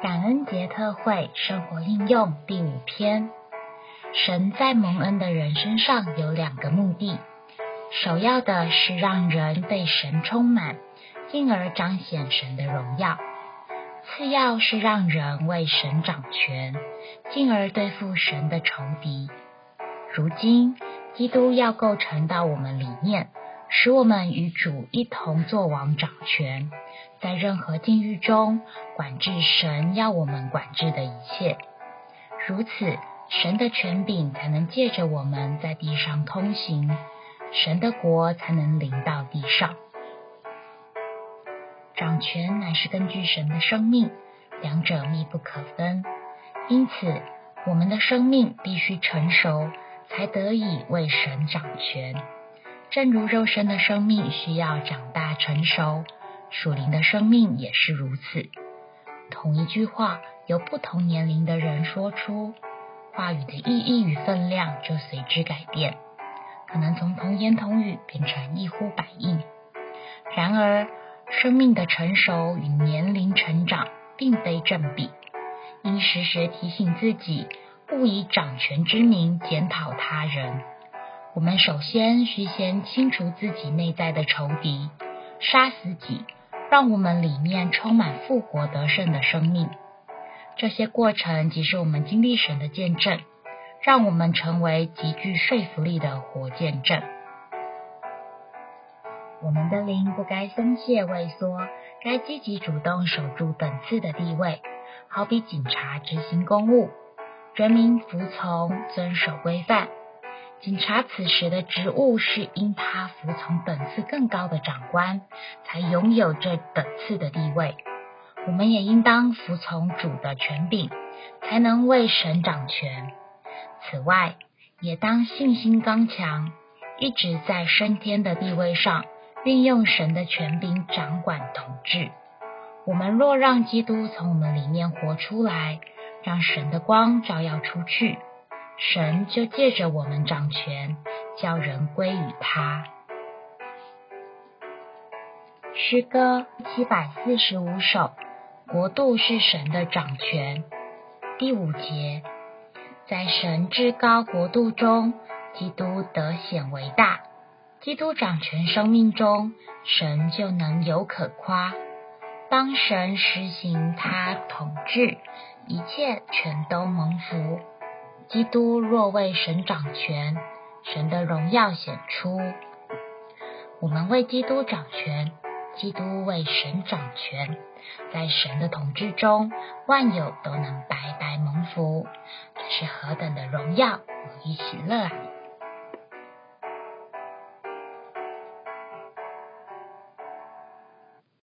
感恩节特惠生活应用第五篇：神在蒙恩的人身上有两个目的，首要的是让人被神充满，进而彰显神的荣耀；次要是让人为神掌权，进而对付神的仇敌。如今，基督要构成到我们里面。使我们与主一同作王掌权，在任何境遇中管制神要我们管制的一切。如此，神的权柄才能借着我们在地上通行，神的国才能临到地上。掌权乃是根据神的生命，两者密不可分。因此，我们的生命必须成熟，才得以为神掌权。正如肉身的生命需要长大成熟，属灵的生命也是如此。同一句话，由不同年龄的人说出，话语的意义与分量就随之改变，可能从童言童语变成一呼百应。然而，生命的成熟与年龄成长并非正比，应时时提醒自己，勿以掌权之名检讨他人。我们首先需先清除自己内在的仇敌，杀死己，让我们里面充满复活得胜的生命。这些过程即是我们经历神的见证，让我们成为极具说服力的活见证。我们的灵不该松懈畏缩，该积极主动守住本次的地位，好比警察执行公务，人民服从遵守规范。警察此时的职务是因他服从等次更高的长官，才拥有这等次的地位。我们也应当服从主的权柄，才能为神掌权。此外，也当信心刚强，一直在升天的地位上，运用神的权柄掌管统治。我们若让基督从我们里面活出来，让神的光照耀出去。神就借着我们掌权，叫人归于他。诗歌七百四十五首，国度是神的掌权。第五节，在神至高国度中，基督得显为大。基督掌权生命中，神就能有可夸。当神实行他统治，一切全都蒙福。基督若为神掌权，神的荣耀显出。我们为基督掌权，基督为神掌权，在神的统治中，万有都能白白蒙福，这是何等的荣耀与喜乐啊！